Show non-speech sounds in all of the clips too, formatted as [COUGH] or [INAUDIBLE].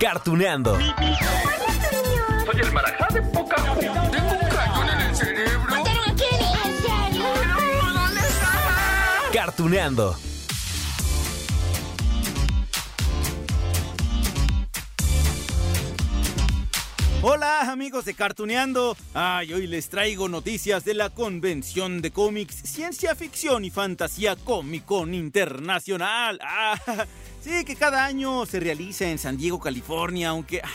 Cartuneando. Soy el marajá de poca Tengo un cañón en el cerebro. ¿Dónde estaba? Cartuneando. Hola amigos de Cartuneando. Ay, hoy les traigo noticias de la convención de cómics, ciencia ficción y fantasía Comic Con Internacional. [LAUGHS] Ah, sí, que cada año se realiza en San Diego, California, aunque, ah,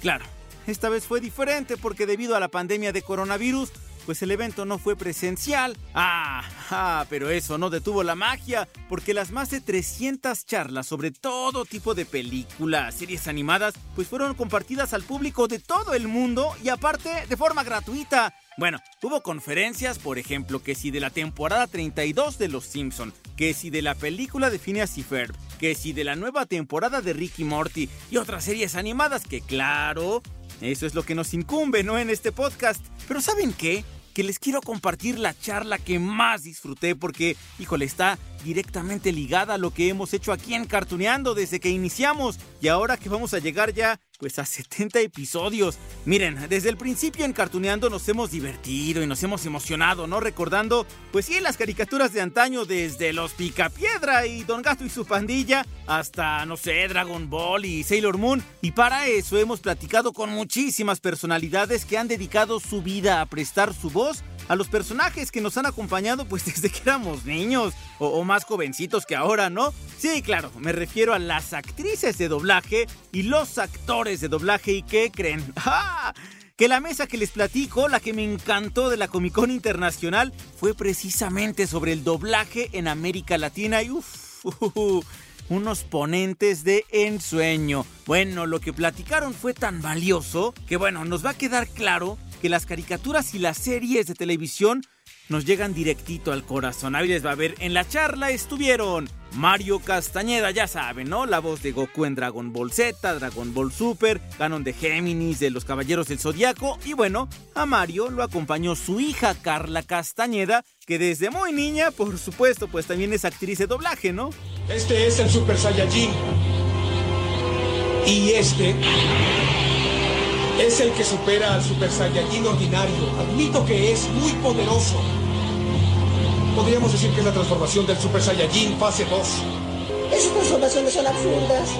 claro, esta vez fue diferente porque debido a la pandemia de coronavirus, pues el evento no fue presencial. Ah, ah, pero eso no detuvo la magia, porque las más de 300 charlas sobre todo tipo de películas, series animadas, pues fueron compartidas al público de todo el mundo y aparte de forma gratuita. Bueno, hubo conferencias, por ejemplo, que si de la temporada 32 de Los Simpson, que si de la película de Phineas y Ferb, que si de la nueva temporada de Ricky Morty y otras series animadas que claro, eso es lo que nos incumbe, ¿no? En este podcast. Pero ¿saben qué? Que les quiero compartir la charla que más disfruté porque, híjole, está directamente ligada a lo que hemos hecho aquí en Cartuneando desde que iniciamos y ahora que vamos a llegar ya pues a 70 episodios. Miren, desde el principio en Cartuneando nos hemos divertido y nos hemos emocionado, ¿no? Recordando, pues sí, las caricaturas de antaño desde los Picapiedra y Don Gato y su pandilla hasta, no sé, Dragon Ball y Sailor Moon. Y para eso hemos platicado con muchísimas personalidades que han dedicado su vida a prestar su voz a los personajes que nos han acompañado pues [LAUGHS] desde que éramos niños o, más jovencitos que ahora, ¿no? Sí, claro, me refiero a las actrices de doblaje y los actores de doblaje y qué creen. [LAUGHS] ¡Ah! Que la mesa que les platico, la que me encantó de la Comic Con Internacional, fue precisamente sobre el doblaje en América Latina y uff, [LAUGHS] unos ponentes de ensueño. Bueno, lo que platicaron fue tan valioso que bueno, nos va a quedar claro que las caricaturas y las series de televisión nos llegan directito al corazón. Ahí les va a ver, en la charla estuvieron Mario Castañeda, ya saben, ¿no? La voz de Goku en Dragon Ball Z, Dragon Ball Super, Canon de Géminis, de los Caballeros del Zodiaco. Y bueno, a Mario lo acompañó su hija Carla Castañeda, que desde muy niña, por supuesto, pues también es actriz de doblaje, ¿no? Este es el Super Saiyajin. Y este es el que supera al Super Saiyajin ordinario. Admito que es muy poderoso. Podríamos decir que es la transformación del Super Saiyajin fase 2. Esas transformaciones son absurdas.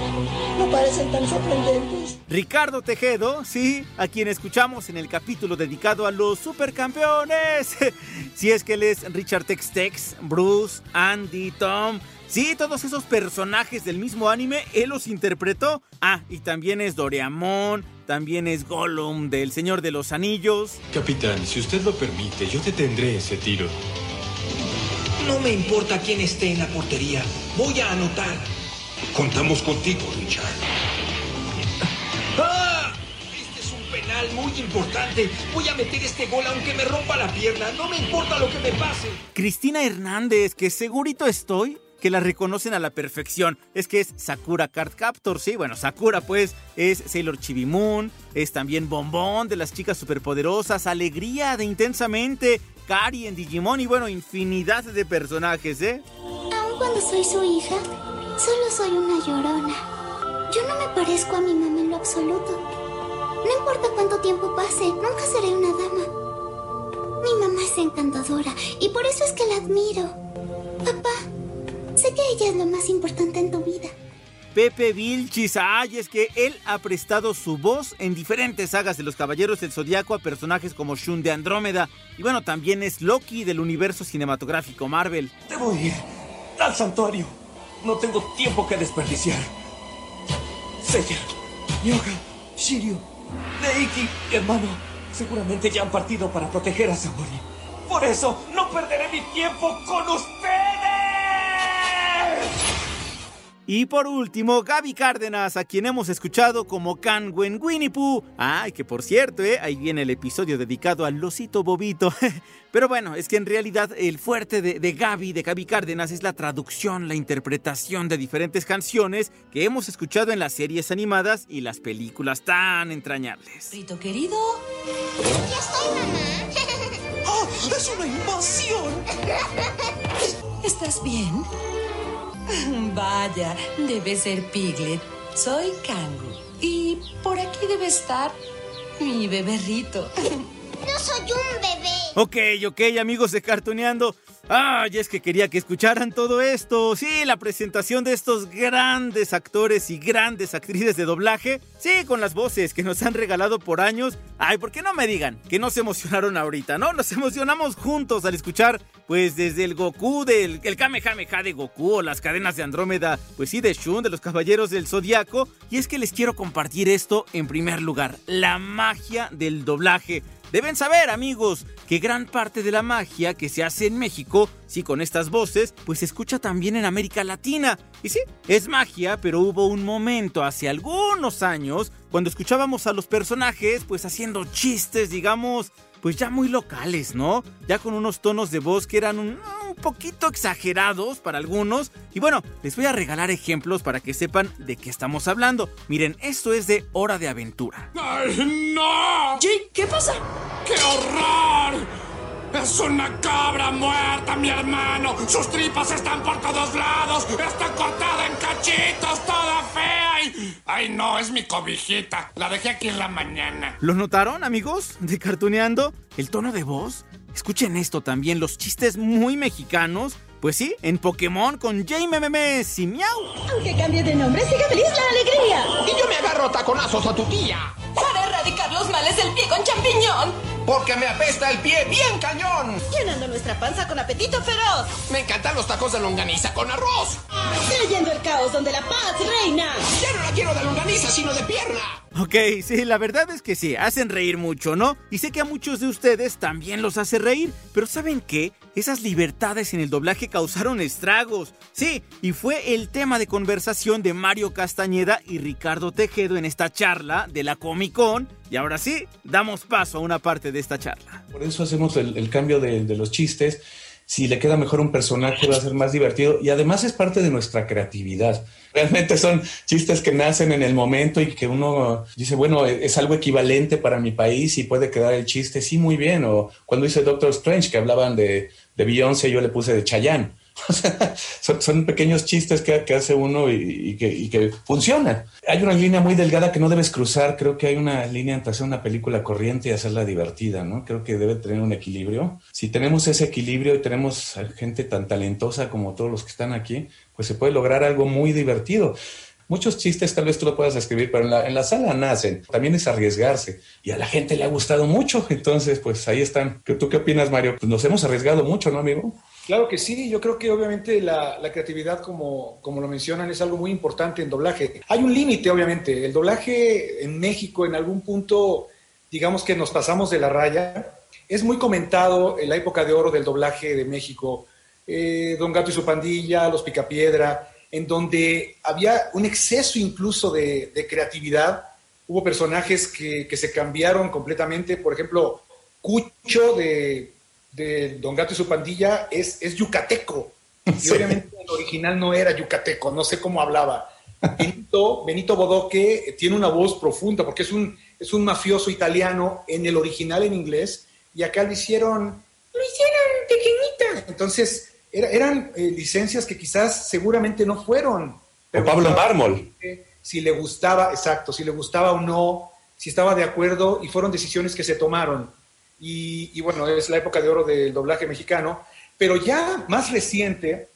No parecen tan sorprendentes. Ricardo Tejedo, sí, a quien escuchamos en el capítulo dedicado a los supercampeones. [LAUGHS] si es que él es Richard Tex Tex, Bruce, Andy, Tom. Sí, todos esos personajes del mismo anime, él los interpretó. Ah, y también es Doraemon, también es Gollum del Señor de los Anillos. Capitán, si usted lo permite, yo detendré ese tiro. No me importa quién esté en la portería. Voy a anotar. Contamos contigo, Richard. ¡Ah! Este es un penal muy importante. Voy a meter este gol aunque me rompa la pierna. No me importa lo que me pase. Cristina Hernández, que segurito estoy que la reconocen a la perfección. Es que es Sakura Card Captor, sí, bueno, Sakura pues es Sailor Chibi Moon, es también Bombón de las chicas superpoderosas, Alegría de Intensamente, Kari en Digimon y bueno, infinidad de personajes, ¿eh? Aun cuando soy su hija, solo soy una llorona. Yo no me parezco a mi mamá en lo absoluto. No importa cuánto tiempo pase, nunca seré una dama. Mi mamá es encantadora y por eso es que la admiro. Papá, sé que ella es lo más importante en tu vida. Pepe Vilchis, ay, es que él ha prestado su voz en diferentes sagas de los Caballeros del Zodiaco a personajes como Shun de Andrómeda. Y bueno, también es Loki del universo cinematográfico Marvel. Debo ir al santuario. No tengo tiempo que desperdiciar. Seiya, Yoga, Shiryu, Neiki, hermano, seguramente ya han partido para proteger a Saori. Por eso no perderé mi tiempo con ustedes. Y por último, Gaby Cárdenas, a quien hemos escuchado como Canwen Winnie Pooh. Ay, que por cierto, ¿eh? ahí viene el episodio dedicado al losito bobito. [LAUGHS] Pero bueno, es que en realidad el fuerte de, de Gaby, de Gaby Cárdenas, es la traducción, la interpretación de diferentes canciones que hemos escuchado en las series animadas y las películas tan entrañables. Rito querido. Ya estoy, mamá. ¡Oh, [LAUGHS] ¡Es una invasión! ¿Estás bien? [LAUGHS] Vaya, debe ser Piglet. Soy Kangu. Y por aquí debe estar mi beberrito. [LAUGHS] No soy un bebé. Ok, ok, amigos de Cartoneando. Ay, es que quería que escucharan todo esto. Sí, la presentación de estos grandes actores y grandes actrices de doblaje. Sí, con las voces que nos han regalado por años. Ay, ¿por qué no me digan que no se emocionaron ahorita, no? Nos emocionamos juntos al escuchar, pues desde el Goku, del el Kamehameha de Goku o las cadenas de Andrómeda, pues sí, de Shun, de los Caballeros del Zodiaco. Y es que les quiero compartir esto en primer lugar: la magia del doblaje. Deben saber, amigos, que gran parte de la magia que se hace en México, sí, con estas voces, pues se escucha también en América Latina. Y sí, es magia, pero hubo un momento hace algunos años cuando escuchábamos a los personajes, pues haciendo chistes, digamos, pues ya muy locales, ¿no? Ya con unos tonos de voz que eran un, un, poquito exagerados para algunos. Y bueno, les voy a regalar ejemplos para que sepan de qué estamos hablando. Miren, esto es de Hora de Aventura. ¡Ay, no! Jake, ¿qué pasa? ¡Qué horror! ¡Es una cabra muerta, mi hermano! ¡Sus tripas están por todos lados! ¡Está cortada en cachitos, toda fea! Y... ¡Ay, no! Es mi cobijita. La dejé aquí en la mañana. ¿Lo notaron, amigos? De Cartuneando. ¿El tono de voz? Escuchen esto también, los chistes muy mexicanos. Pues sí, en Pokémon con Memes y Miau. Aunque cambie de nombre, sigue feliz la alegría. Y yo me agarro taconazos a tu tía. Para erradicar los males del pie con champiñón. Porque me apesta el pie bien cañón. Llenando nuestra panza con apetito feroz. Me encantan los tacos de longaniza con arroz. Trayendo el caos donde la paz reina. Ya no la quiero de longaniza, sino de pierna. Ok, sí, la verdad es que sí, hacen reír mucho, ¿no? Y sé que a muchos de ustedes también los hace reír, pero ¿saben qué? Esas libertades en el doblaje causaron estragos. Sí, y fue el tema de conversación de Mario Castañeda y Ricardo Tejedo en esta charla de la Comic Con. Y ahora sí, damos paso a una parte de esta charla. Por eso hacemos el, cambio de los chistes. Si le queda mejor un personaje va a ser más divertido y además es parte de nuestra creatividad. Realmente son chistes que nacen en el momento y que uno dice, bueno, es algo equivalente para mi país y puede quedar el chiste, sí, muy bien. O cuando hice Doctor Strange, que hablaban de, de Beyoncé, yo le puse de Chayanne. [LAUGHS] Son, pequeños chistes que, hace uno y, que, y, funcionan. Hay una línea muy delgada que no debes cruzar. Creo que hay una línea entre hacer una película corriente y hacerla divertida, ¿no? Creo que debe tener un equilibrio. Si tenemos ese equilibrio y tenemos gente tan talentosa como todos los que están aquí, pues se puede lograr algo muy divertido. Muchos chistes tal vez tú lo puedas escribir, pero en la, en la, sala nacen. También es arriesgarse. Y a la gente le ha gustado mucho. [LAUGHS] Entonces, pues ahí están. ¿Tú qué opinas, Mario? Pues nos hemos arriesgado mucho, ¿no, amigo? Claro que sí, yo creo que obviamente la, creatividad, como, como lo mencionan, es algo muy importante en doblaje. Hay un límite, obviamente. El doblaje en México, en algún punto, digamos que nos pasamos de la raya. Es muy comentado en la época de oro del doblaje de México. Eh, Don Gato y su pandilla, Los Picapiedra, en donde había un exceso incluso de, creatividad. Hubo personajes que se cambiaron completamente. Por ejemplo, Cucho de de Don Gato y su pandilla es, es yucateco. Y sí. obviamente el original no era yucateco, no sé cómo hablaba. Benito, Benito Bodoque tiene una voz profunda porque es un, es un mafioso italiano en el original en inglés y acá lo hicieron, lo hicieron pequeñita. Entonces era, eran eh, licencias que quizás seguramente no fueron. O Pablo Mármol. Si le gustaba, exacto, si le gustaba o no, si estaba de acuerdo y fueron decisiones que se tomaron. Y, bueno, es la época de oro del doblaje mexicano, pero ya más reciente,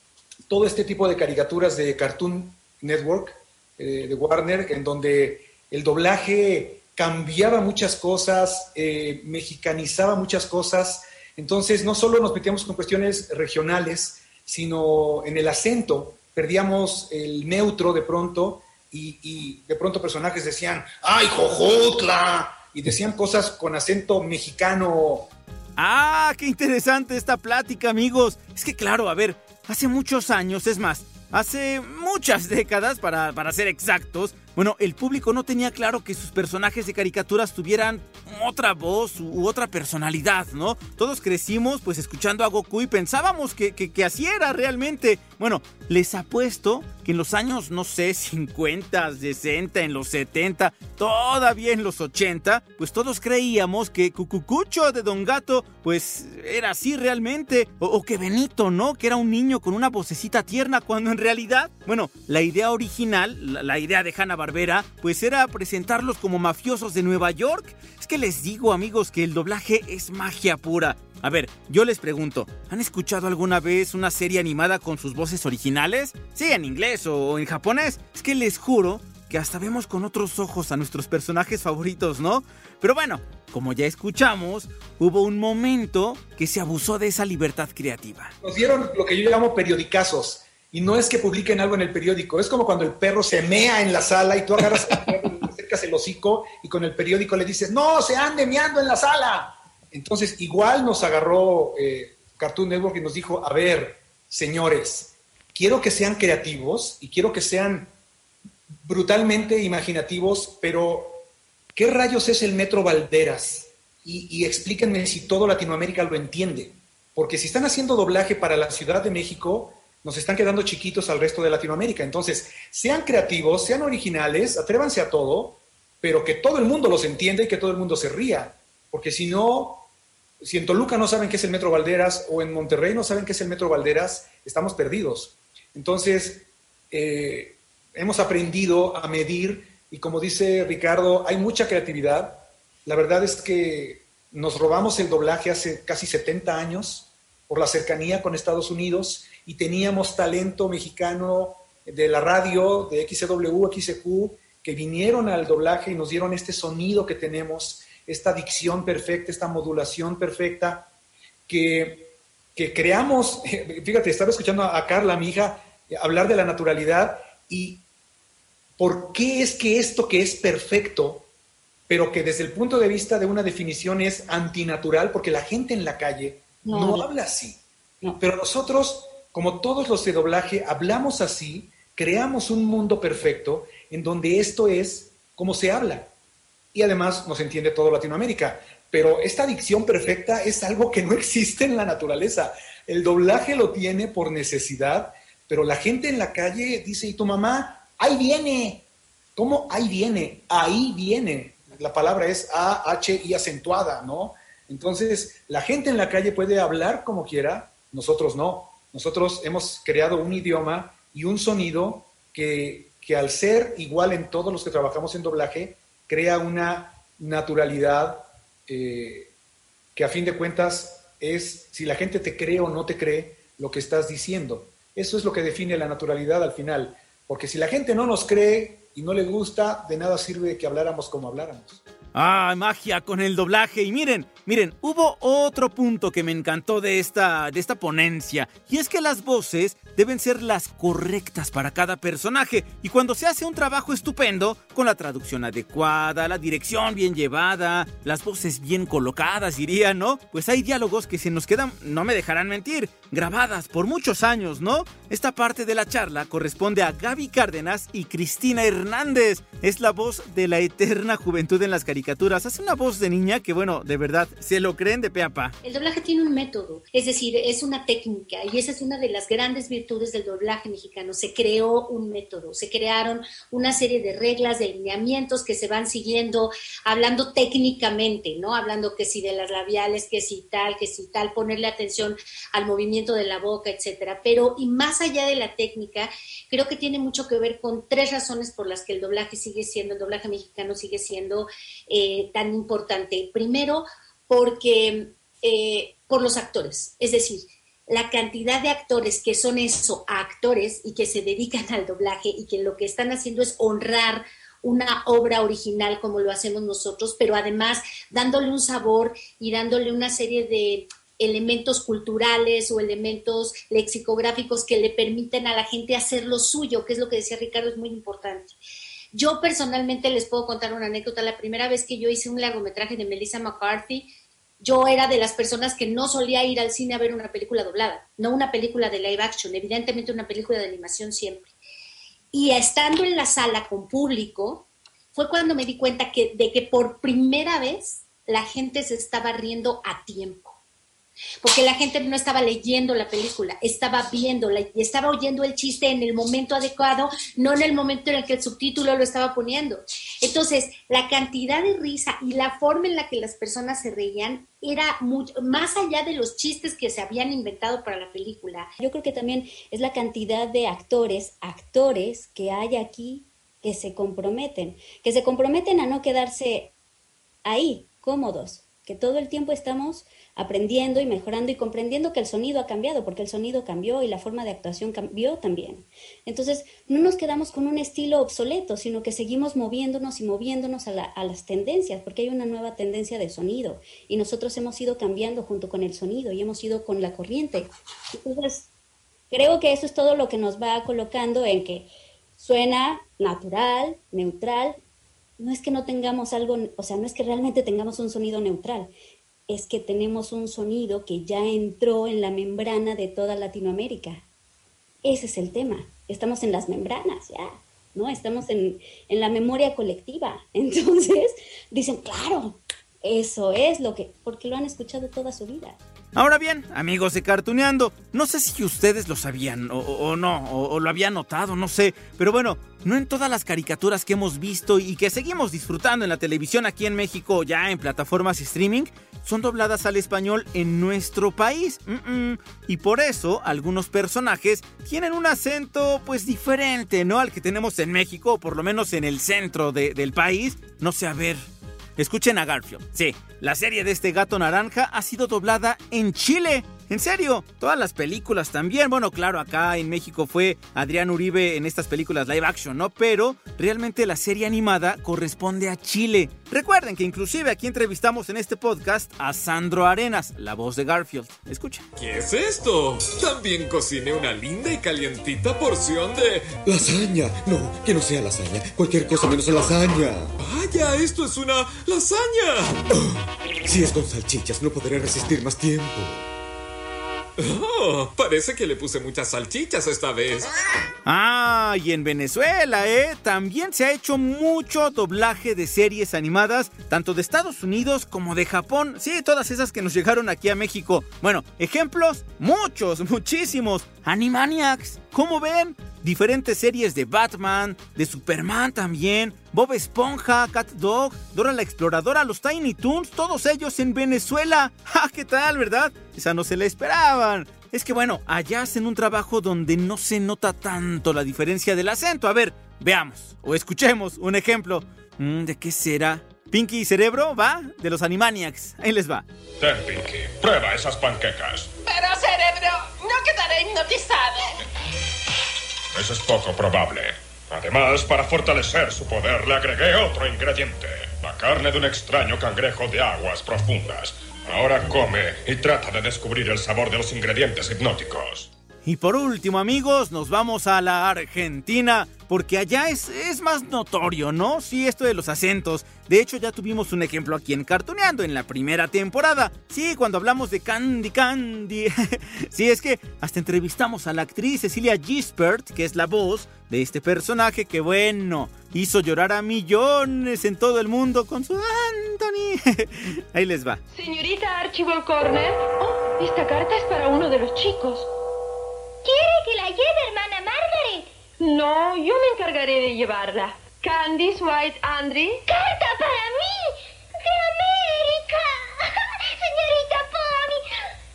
todo este tipo de caricaturas de Cartoon Network, eh, de Warner, en donde el doblaje cambiaba muchas cosas, eh, mexicanizaba muchas cosas, entonces no solo nos metíamos con cuestiones regionales, sino en el acento, perdíamos el neutro de pronto y, y de pronto personajes decían, ¡ay, Jojotla! Y decían cosas con acento mexicano Ah, qué interesante esta plática, amigos. Es que claro, a ver, hace muchos años, es más, hace muchas décadas, para, para ser exactos, bueno, el público no tenía claro que sus personajes de caricaturas tuvieran otra voz u otra personalidad, ¿no? Todos crecimos pues escuchando a Goku y pensábamos que, que, así era realmente. Bueno, les apuesto que en los años, no sé, 50, 60, en los 70, todavía en los 80, pues todos creíamos que Cucucucho de Don Gato pues era así realmente. O, que Benito, ¿no? Que era un niño con una vocecita tierna cuando en realidad, bueno, la idea original, la, la idea de Hanna Barbera, pues era presentarlos como mafiosos de Nueva York. Es que les digo, amigos, que el doblaje es magia pura. A ver, yo les pregunto, ¿han escuchado alguna vez una serie animada con sus voces originales? Sí, en inglés o en japonés. Es que les juro que hasta vemos con otros ojos a nuestros personajes favoritos, ¿no? Pero bueno, como ya escuchamos, hubo un momento que se abusó de esa libertad creativa. Nos dieron lo que yo llamo periodicazos y no es que publiquen algo en el periódico, es como cuando el perro se mea en la sala y tú agarras el perro, le acercas el hocico y con el periódico le dices, no, se ande meando en la sala. Entonces, igual nos agarró eh, Cartoon Network y nos dijo, a ver, señores, quiero que sean creativos y quiero que sean brutalmente imaginativos, pero ¿qué rayos es el Metro Valderas? Y, y explíquenme si todo Latinoamérica lo entiende. Porque si están haciendo doblaje para la Ciudad de México, nos están quedando chiquitos al resto de Latinoamérica. Entonces, sean creativos, sean originales, atrévanse a todo, pero que todo el mundo los entienda y que todo el mundo se ría. Porque si no, si en Toluca no saben qué es el Metro Valderas o en Monterrey no saben qué es el Metro Valderas, estamos perdidos. Entonces, eh, hemos aprendido a medir y como dice Ricardo, hay mucha creatividad. La verdad es que nos robamos el doblaje hace casi 70 años por la cercanía con Estados Unidos y teníamos talento mexicano de la radio, de XCW, XQ, que vinieron al doblaje y nos dieron este sonido que tenemos, esta dicción perfecta, esta modulación perfecta, que, que creamos, [LAUGHS] fíjate, estaba escuchando a Carla, mi hija, hablar de la naturalidad y por qué es que esto que es perfecto, pero que desde el punto de vista de una definición es antinatural, porque la gente en la calle no, habla así. Pero nosotros como todos los de doblaje, hablamos así, creamos un mundo perfecto en donde esto es como se habla. Y además nos entiende todo Latinoamérica. Pero esta dicción perfecta es algo que no existe en la naturaleza. El doblaje lo tiene por necesidad, pero la gente en la calle dice, ¿y tu mamá? Ahí viene. ¿Cómo ahí viene? Ahí viene. La palabra es A, H y acentuada, ¿no? Entonces, la gente en la calle puede hablar como quiera, nosotros no. Nosotros hemos creado un idioma y un sonido que, al ser igual en todos los que trabajamos en doblaje, crea una naturalidad eh, que a fin de cuentas es si la gente te cree o no te cree lo que estás diciendo. Eso es lo que define la naturalidad al final. Porque si la gente no nos cree y no le gusta, de nada sirve que habláramos como habláramos. Ah, magia con el doblaje. Y miren, miren, hubo otro punto que me encantó de esta, de esta ponencia. Y es que las voces deben ser las correctas para cada personaje. Y cuando se hace un trabajo estupendo, con la traducción adecuada, la dirección bien llevada, las voces bien colocadas, diría, ¿no? Pues hay diálogos que se nos quedan, no me dejarán mentir, grabadas por muchos años, ¿no? Esta parte de la charla corresponde a Gaby Cárdenas y Cristina Hernández. Es la voz de la eterna juventud en las caricaturas Hace una voz de niña que, bueno, de verdad, se lo creen de pe. El doblaje tiene un método, es decir, es una técnica y esa es una de las grandes virtudes del doblaje mexicano. Se creó un método, se crearon una serie de reglas, de lineamientos que se van siguiendo, hablando técnicamente, ¿no? Hablando que si de las labiales, que si tal, que si tal, ponerle atención al movimiento de la boca, etcétera. Pero, y más allá de la técnica, creo que tiene mucho que ver con tres razones por las que el doblaje sigue siendo, el doblaje mexicano sigue siendo eh, tan importante. Primero, porque eh, por los actores, es decir, la cantidad de actores que son eso, actores y que se dedican [LAUGHS] al doblaje y que lo que están haciendo es honrar una obra original como lo hacemos nosotros, pero además dándole un sabor y dándole una serie de elementos culturales o elementos lexicográficos que le permiten a la gente hacer lo suyo, que es lo que decía Ricardo, es muy importante. Yo personalmente les puedo contar una anécdota. La primera vez que yo hice un largometraje de Melissa McCarthy, yo era de las personas que no solía ir al cine a ver una película doblada, no una película de live action, evidentemente una película de animación siempre. Y estando en la sala con público, fue cuando me di cuenta de que por primera vez la gente se estaba riendo a tiempo. Porque la gente no estaba leyendo la película, estaba viéndola y estaba oyendo el chiste en el momento adecuado, no en el momento en el que el subtítulo lo estaba poniendo. Entonces, la cantidad de risa y la forma en la que las personas se reían era más allá de los chistes que se habían inventado para la película. Yo creo que también es la cantidad de actores, actores que hay aquí que se comprometen, que se comprometen a no quedarse ahí, cómodos, que todo el tiempo estamos aprendiendo y mejorando y comprendiendo que el sonido ha cambiado, porque el sonido cambió y la forma de actuación cambió también. Entonces, no nos quedamos con un estilo obsoleto, sino que seguimos moviéndonos y moviéndonos a, las tendencias, porque hay una nueva tendencia de sonido y nosotros hemos ido cambiando junto con el sonido y hemos ido con la corriente. Entonces, creo que eso es todo lo que nos va colocando en que suena natural, neutral, no es que no tengamos algo, o sea, no es que realmente tengamos un sonido neutral, es que tenemos un sonido que ya entró en la membrana de toda Latinoamérica. Ese es el tema. Estamos en las membranas ya, ¿no? Estamos en, en la memoria colectiva. [LAUGHS] Entonces, dicen, claro, eso es lo que, porque lo han escuchado toda su vida. Ahora bien, amigos de Cartuneando, no sé si ustedes lo sabían o, no, o, lo habían notado, no sé, pero bueno, no en todas las caricaturas que hemos visto y que seguimos disfrutando en la televisión aquí en México, ya en plataformas streaming, son dobladas al español en nuestro país. Y por eso algunos personajes tienen un acento pues diferente, ¿no? Al que tenemos en México, o por lo menos en el centro de, del país. No sé, a ver, Escuchen a Garfield. Sí, la serie de este gato naranja ha sido doblada en Chile. En serio, todas las películas también. Bueno, claro, acá en México fue Adrián Uribe en estas películas live action, ¿no? Pero realmente la serie animada corresponde a Chile. Recuerden que inclusive aquí entrevistamos en este podcast a Sandro Arenas, la voz de Garfield. Escuchen. ¿Qué es esto? También cociné una linda y calientita porción de... Lasaña. No, que no sea lasaña. Cualquier cosa menos lasaña. Vaya, esto es una lasaña. Oh, si es con salchichas, no podré resistir más tiempo. Oh, parece que le puse muchas salchichas esta vez. Ah, y en Venezuela, ¿eh? También se ha hecho mucho doblaje de series animadas, tanto de Estados Unidos como de Japón. Sí, todas esas que nos llegaron aquí a México. Bueno, ejemplos, muchos, muchísimos. Animaniacs, ¿cómo ven? Diferentes series de Batman, de Superman también, Bob Esponja, Cat Dog, Dora la Exploradora, los Tiny Toons, todos ellos en Venezuela. [LAUGHS] ¡Ja, qué tal, verdad! Esa no se la esperaban. Es que bueno, allá hacen un trabajo donde no se nota tanto la diferencia del acento. A ver, veamos o escuchemos un ejemplo. ¿De qué será? Pinky y Cerebro, ¿va? De los Animaniacs. Ahí les va. Ten, Pinky, prueba esas panquecas. Pero, Cerebro, no quedaré hipnotizado. Eso es poco probable. Además, para fortalecer su poder, le agregué otro ingrediente. La carne de un extraño cangrejo de aguas profundas. Ahora come y trata de descubrir el sabor de los ingredientes hipnóticos. Y por último, amigos, nos vamos a la Argentina, porque allá es, es, más notorio, ¿no? Sí, esto de los acentos. De hecho, ya tuvimos un ejemplo aquí en Cartoneando en la primera temporada. Sí, cuando hablamos de Candy Candy. [LAUGHS] sí, es que hasta entrevistamos a la actriz Cecilia Gispert, que es la voz de este personaje que, bueno, hizo llorar a millones en todo el mundo con su Anthony. [LAUGHS] Ahí les va. Señorita Archibald Corner, oh, esta carta es para uno de los chicos. No, yo me encargaré de llevarla. Candice White Andrew. ¡Carta para mí! ¡De América! [LAUGHS] ¡Señorita Pony!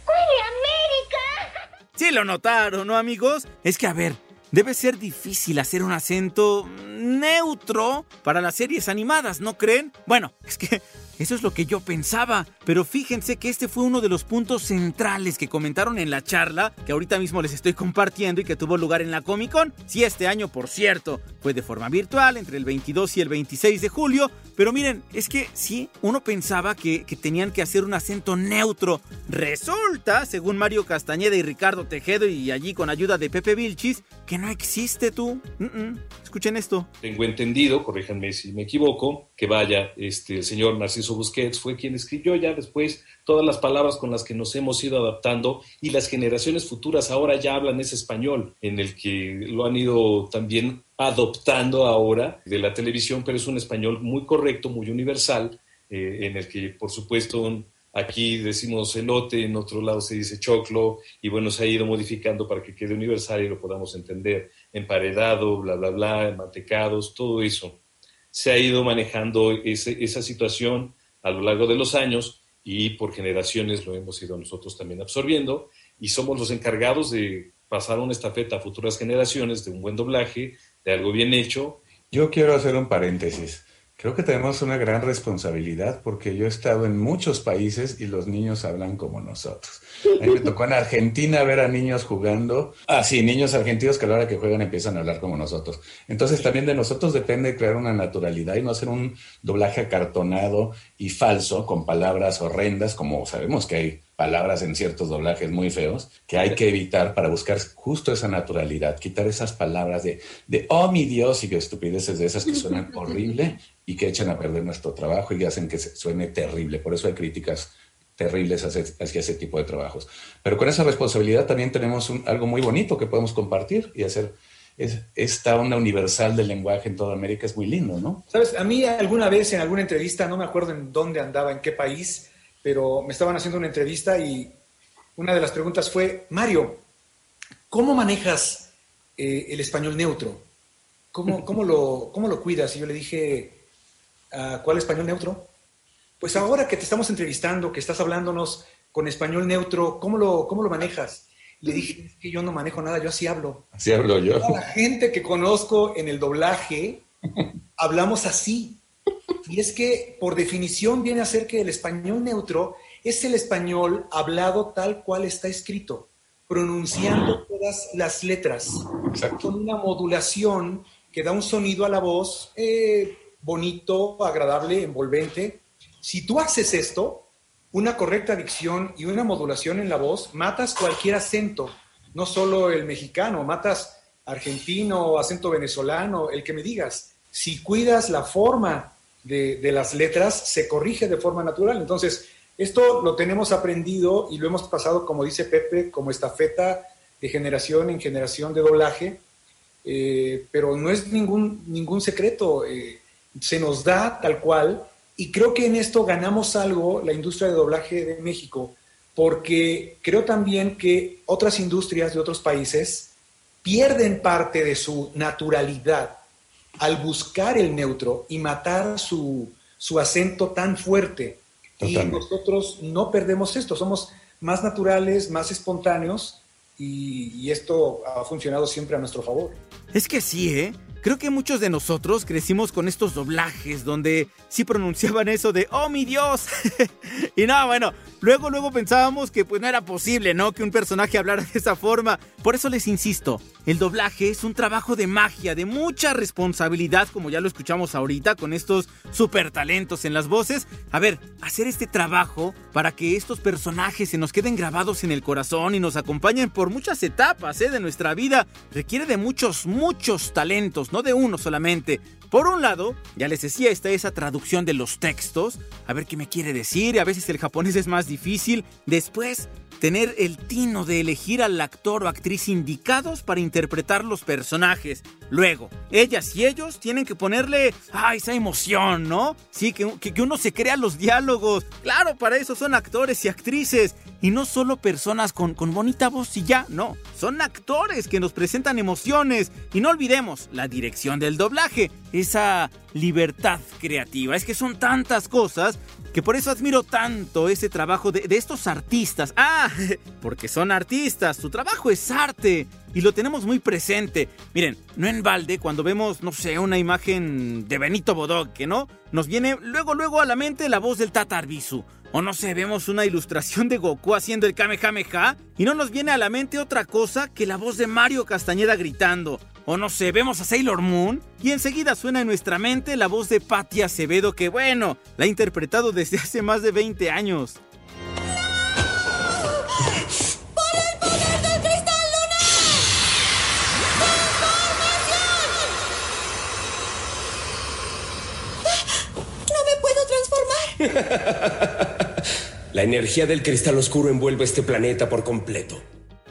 ¡Huele América! Sí lo notaron, ¿no, amigos? Es que, a ver, debe ser difícil hacer un acento neutro para las series animadas, ¿no creen? Bueno, es que eso es lo que yo pensaba, pero fíjense que este fue uno de los puntos centrales que comentaron en la charla, que ahorita mismo les estoy compartiendo y que tuvo lugar en la Comic Con. Sí, este año, por cierto, fue de forma virtual entre el 22 y el 26 de julio, pero miren, es que sí, uno pensaba que, que tenían que hacer un acento neutro. Resulta, según Mario Castañeda y Ricardo Tejedo y allí con ayuda de Pepe Vilchis, que no existe tú. Escuchen esto. Tengo entendido, corríjanme si me equivoco, que vaya este, el señor Narciso Busquets fue quien escribió ya después todas las palabras con las que nos hemos ido adaptando y las generaciones futuras ahora ya hablan ese español en el que lo han ido también adoptando ahora de la televisión, pero es un español muy correcto, muy universal, eh, en el que por supuesto aquí decimos elote, en otro lado se dice choclo y bueno, se ha ido modificando para que quede universal y lo podamos entender, emparedado, bla, bla, bla, mantecados, todo eso. Se ha ido manejando esa situación a lo largo de los años y por generaciones lo hemos ido nosotros también absorbiendo y somos los encargados de pasar una estafeta a futuras generaciones de un buen doblaje, de algo bien hecho. Yo quiero hacer un paréntesis. Creo que tenemos una gran responsabilidad porque yo he estado en muchos países y los niños hablan como nosotros. A mí me tocó en Argentina ver a niños jugando. Ah, sí, niños argentinos que a la hora que juegan empiezan a hablar como nosotros. Entonces también de nosotros depende crear una naturalidad y no hacer un doblaje acartonado y falso con palabras horrendas, como sabemos que hay palabras en ciertos doblajes muy feos que hay que evitar para buscar justo esa naturalidad, quitar esas palabras de, de oh mi Dios y que estupideces de esas que suenan [LAUGHS] horrible y que echan a perder nuestro trabajo y hacen que suene terrible. Por eso hay críticas terribles hacia, ese tipo de trabajos. Pero con esa responsabilidad también tenemos algo muy bonito que podemos compartir y hacer. Es, esta onda universal del lenguaje en toda América es muy lindo, ¿no? Sabes, a mí alguna vez en alguna entrevista, no me acuerdo en dónde andaba, en qué país, pero me estaban haciendo una entrevista y una de las preguntas fue, Mario, ¿cómo manejas eh, el español neutro? ¿Cómo, [LAUGHS] cómo, lo, ¿Cómo lo cuidas? Y yo le dije, ah, ¿cuál español neutro? Pues ahora que te estamos entrevistando, que estás hablándonos con español neutro, ¿cómo lo, cómo lo manejas? Le dije, es que yo no manejo nada, yo así hablo. Así hablo yo. la gente que conozco en el doblaje, [LAUGHS] hablamos así. Y es que por definición viene a ser que el español neutro es el español hablado tal cual está escrito, pronunciando todas las letras, con una modulación que da un sonido a la voz eh, bonito, agradable, envolvente. Si tú haces esto, una correcta dicción y una modulación en la voz, matas cualquier acento, no solo el mexicano, matas argentino, acento venezolano, el que me digas. Si cuidas la forma de, las letras se corrige de forma natural. Entonces, esto lo tenemos aprendido y lo hemos pasado, como dice Pepe, como estafeta de generación en generación de doblaje, eh, pero no es ningún, ningún secreto, eh, se nos da tal cual y creo que en esto ganamos algo la industria de doblaje de México, porque creo también que otras industrias de otros países pierden parte de su naturalidad al buscar el neutro y matar su, acento tan fuerte. Y nosotros no perdemos esto, somos más naturales, más espontáneos y, y esto ha funcionado siempre a nuestro favor. Es que sí, ¿eh? Creo que muchos de nosotros crecimos con estos doblajes donde sí pronunciaban eso de ¡Oh, mi Dios! [LAUGHS] y no, bueno, luego, luego pensábamos que pues no era posible, ¿no? Que un personaje hablara de esa forma. Por eso les insisto, el doblaje es un trabajo de magia, de mucha responsabilidad, como ya lo escuchamos ahorita, con estos super talentos en las voces. A ver, hacer este trabajo para que estos personajes se nos queden grabados en el corazón y nos acompañen por muchas etapas ¿eh? de nuestra vida requiere de muchos, muchos talentos no de uno solamente. Por un lado, ya les decía, está esa traducción de los textos, a ver qué me quiere decir, a veces el japonés es más difícil. Después, tener el tino de elegir al actor o actriz indicados para interpretar los personajes. Luego, ellas y ellos tienen que ponerle ah, esa emoción, ¿no? Sí, que, que, uno se crea los diálogos. Claro, para eso son actores y actrices. Y no solo personas con, con bonita voz y ya, no. Son actores que nos presentan emociones. Y no olvidemos la dirección del doblaje, esa libertad creativa. Es que son tantas cosas que por eso admiro tanto ese trabajo de, estos artistas. Ah, [LAUGHS] porque son artistas, su trabajo es arte y lo tenemos muy presente. Miren, no en balde, cuando vemos, no sé, una imagen de Benito Bodoque, ¿no? Nos viene luego, luego a la mente la voz del Tatarbisu. O no sé, vemos una ilustración de Goku haciendo el Kamehameha y no nos viene a la mente otra cosa que la voz de Mario Castañeda gritando. O no sé, vemos a Sailor Moon y enseguida suena en nuestra mente la voz de Patty Acevedo que bueno, la ha interpretado desde hace más de 20 años. ¡Por el poder del cristal lunar! ¡Transformación! ¡No me puedo transformar! [LAUGHS] La energía del cristal oscuro envuelve este planeta por completo.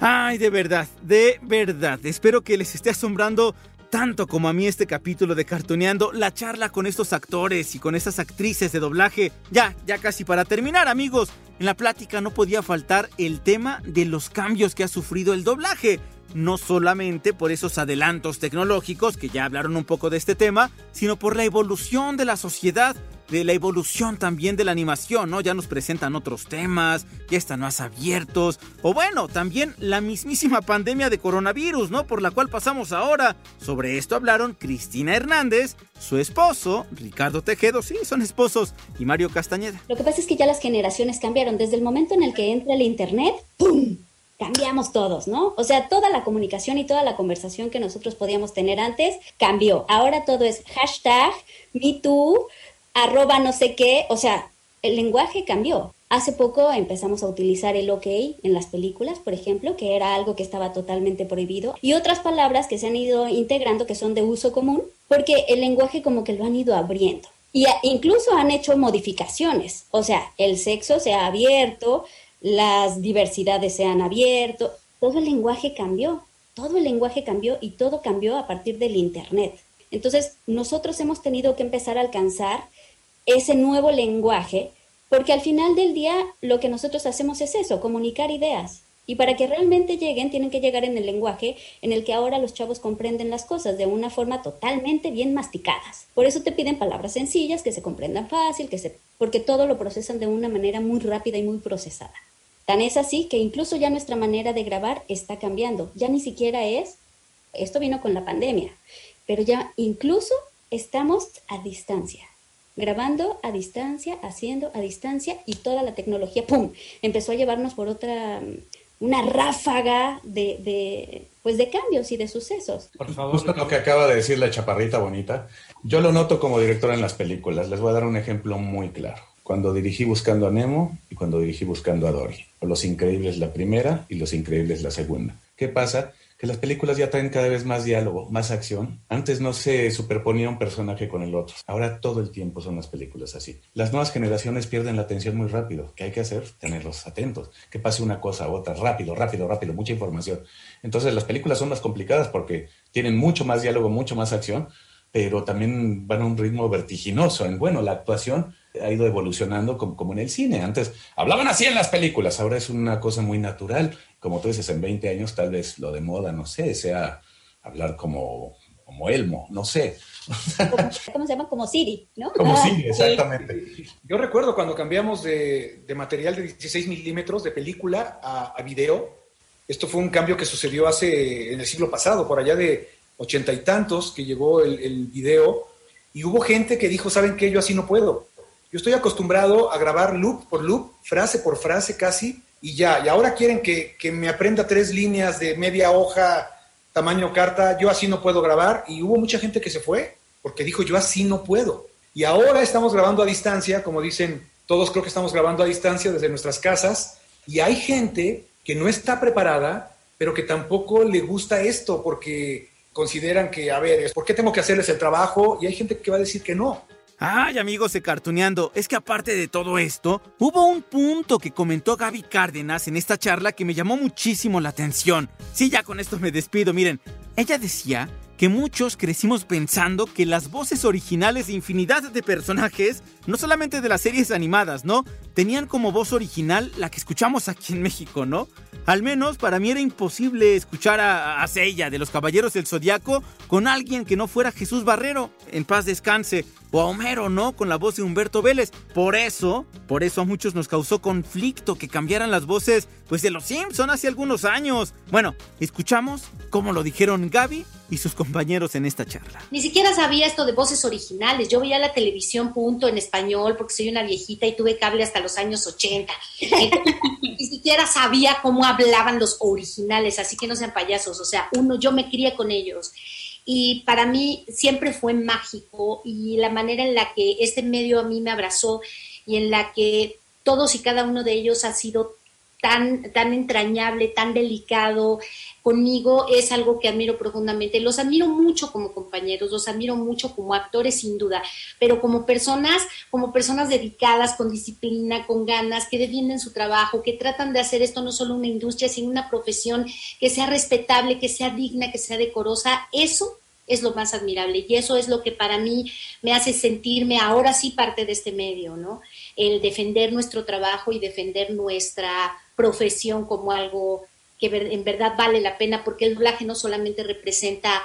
Ay, de verdad, de verdad. Espero que les esté asombrando tanto como a mí este capítulo de Cartoneando, la charla con estos actores y con esas actrices de doblaje. Ya, ya casi para terminar, amigos. En la plática no podía faltar el tema de los cambios que ha sufrido el doblaje. No solamente por esos adelantos tecnológicos, que ya hablaron un poco de este tema, sino por la evolución de la sociedad de la evolución también de la animación, ¿no? Ya nos presentan otros temas, ya están más abiertos, o bueno, también la mismísima pandemia de coronavirus, ¿no? Por la cual pasamos ahora. Sobre esto hablaron Cristina Hernández, su esposo, Ricardo Tejedo, sí, son esposos, y Mario Castañeda. Lo que pasa es que ya las generaciones cambiaron. Desde el momento en el que entra el Internet, ¡pum! cambiamos todos, ¿no? O sea, toda la comunicación y toda la conversación que nosotros podíamos tener antes cambió. Ahora todo es hashtag, MeToo, arroba no sé qué, o sea, el lenguaje cambió. Hace poco empezamos a utilizar el OK en las películas, por ejemplo, que era algo que estaba totalmente prohibido, y otras palabras que se han ido integrando que son de uso común, porque el lenguaje como que lo han ido abriendo. Y incluso han hecho modificaciones, o sea, el sexo se ha abierto, las diversidades se han abierto, todo el lenguaje cambió, todo el lenguaje cambió y todo cambió a partir del Internet. Entonces, nosotros hemos tenido que empezar a alcanzar ese nuevo lenguaje, porque al final del día lo que nosotros hacemos es eso, comunicar ideas. Y para que realmente lleguen, tienen que llegar en el lenguaje en el que ahora los chavos comprenden las cosas de una forma totalmente bien masticadas. Por eso te piden palabras sencillas, que se comprendan fácil, que se... porque todo lo procesan de una manera muy rápida y muy procesada. Tan es así que incluso ya nuestra manera de grabar está cambiando. Ya ni siquiera es, esto vino con la pandemia, pero ya incluso estamos a distancia grabando a distancia, haciendo a distancia y toda la tecnología, ¡pum!, empezó a llevarnos por otra, una ráfaga de, de, pues de cambios y de sucesos. Por favor. Justo lo que acaba de decir la chaparrita bonita, yo lo noto como director en las películas. Les voy a dar un ejemplo muy claro. Cuando dirigí Buscando a Nemo y cuando dirigí Buscando a Dory. Los Increíbles la primera y Los Increíbles la segunda. ¿Qué pasa? Que las películas ya traen cada vez más diálogo, más acción. Antes no se superponía un personaje con el otro. Ahora todo el tiempo son las películas así. Las nuevas generaciones pierden la atención muy rápido. ¿Qué hay que hacer? Tenerlos atentos. Que pase una cosa a otra, rápido, rápido, rápido, mucha información. Entonces las películas son más complicadas porque tienen mucho más diálogo, mucho más acción, pero también van a un ritmo vertiginoso. En bueno, la actuación ha ido evolucionando como, como, en el cine. Antes hablaban así en las películas, ahora es una cosa muy natural como tú dices, en 20 años tal vez lo de moda, no sé, sea hablar como, como Elmo, no sé. ¿Cómo se llama? Como Siri, ¿no? Como Siri, exactamente. Yo recuerdo cuando cambiamos de, de material de 16 milímetros de película a, a, video. Esto fue un cambio que sucedió hace en el siglo pasado, por allá de ochenta y tantos, que llegó el, el video. Y hubo gente que dijo, ¿saben qué? Yo así no puedo. Yo estoy acostumbrado a grabar loop por loop, frase por frase casi, y ya, y ahora quieren que, que, me aprenda tres líneas de media hoja, tamaño carta, yo así no puedo grabar, y hubo mucha gente que se fue, porque dijo, yo así no puedo. Y ahora estamos grabando a distancia, como dicen, todos creo que estamos grabando a distancia desde nuestras casas, y hay gente que no está preparada, pero que tampoco le gusta esto, porque consideran que, a ver, ¿por qué tengo que hacerles el trabajo? Y hay gente que va a decir que no. Ay, amigos de Cartuneando, es que aparte de todo esto, hubo un punto que comentó Gaby Cárdenas en esta charla que me llamó muchísimo la atención. Sí, ya con esto me despido, miren. Ella decía que muchos crecimos pensando que las voces originales de infinidad de personajes, no solamente de las series animadas, ¿no? Tenían como voz original la que escuchamos aquí en México, ¿no? Al menos para mí era imposible escuchar a, a de los Caballeros del Zodiaco con alguien que no fuera Jesús Barrero, en paz descanse, o Homero, ¿no? Con la voz de Humberto Vélez. Por eso, por eso a muchos nos causó conflicto que cambiaran las voces, pues de los Simpson hace algunos años. Bueno, escuchamos cómo lo dijeron Gaby y sus compañeros en esta charla. Ni siquiera sabía esto de voces originales. Yo veía la televisión punto en español porque soy una viejita y tuve cable hasta los años 80. Ni siquiera sabía cómo hablaban los originales, así que no sean payasos. O sea, uno, yo me crié con ellos y para mí siempre fue mágico y la manera en la que este medio a mí me abrazó y en la que todos y cada uno de ellos ha sido tan, tan entrañable, tan delicado conmigo, es algo que admiro profundamente. Los admiro mucho como compañeros, los admiro mucho como actores sin duda, pero como personas, como personas dedicadas, con disciplina, con ganas, que defienden su trabajo, que tratan de hacer esto no solo una industria, sino una profesión que sea respetable, que sea digna, que sea decorosa, eso es lo más admirable y eso es lo que para mí me hace sentirme ahora sí parte de este medio, ¿no? El defender nuestro trabajo y defender nuestra profesión como algo que en verdad vale la pena porque el doblaje no solamente representa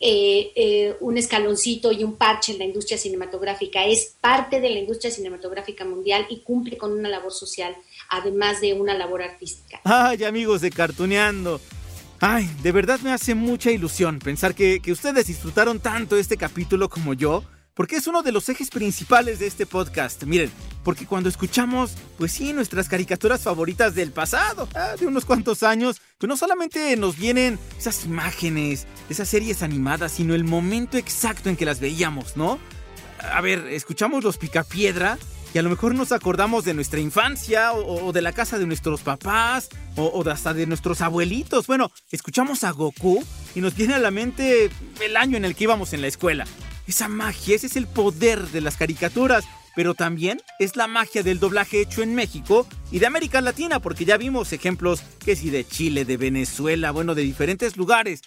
eh, eh, un escaloncito y un parche en la industria cinematográfica, es parte de la industria cinematográfica mundial y cumple con una labor social, además de una labor artística. Ay, amigos de Cartuneando, Ay, de verdad me hace mucha ilusión pensar que, ustedes disfrutaron tanto este capítulo como yo, porque es uno de los ejes principales de este podcast. Miren, porque cuando escuchamos, pues sí, nuestras caricaturas favoritas del pasado, ah, de unos cuantos años, pues no solamente nos vienen esas imágenes, esas series animadas, sino el momento exacto en que las veíamos, ¿no? A ver, escuchamos los Picapiedra y a lo mejor nos acordamos de nuestra infancia o, de la casa de nuestros papás o, hasta de nuestros abuelitos. Bueno, escuchamos a Goku y nos viene a la mente el año en el que íbamos en la escuela. Esa magia, ese es el poder de las caricaturas, pero también es la magia del doblaje hecho en México y de América Latina, porque ya vimos ejemplos que si de Chile, de Venezuela, bueno, de diferentes lugares.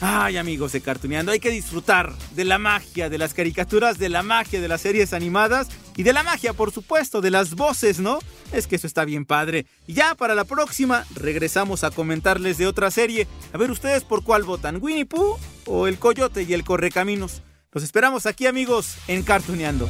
Ay, amigos de Cartuneando, hay que disfrutar de la magia, de las caricaturas, de la magia de las series animadas y de la magia, por supuesto, de las voces, ¿no? Es que eso está bien padre. Y ya para la próxima regresamos a comentarles de otra serie. A ver ustedes por cuál votan, Winnie Pooh o El Coyote y el Correcaminos. Los esperamos aquí, amigos, en Cartuneando.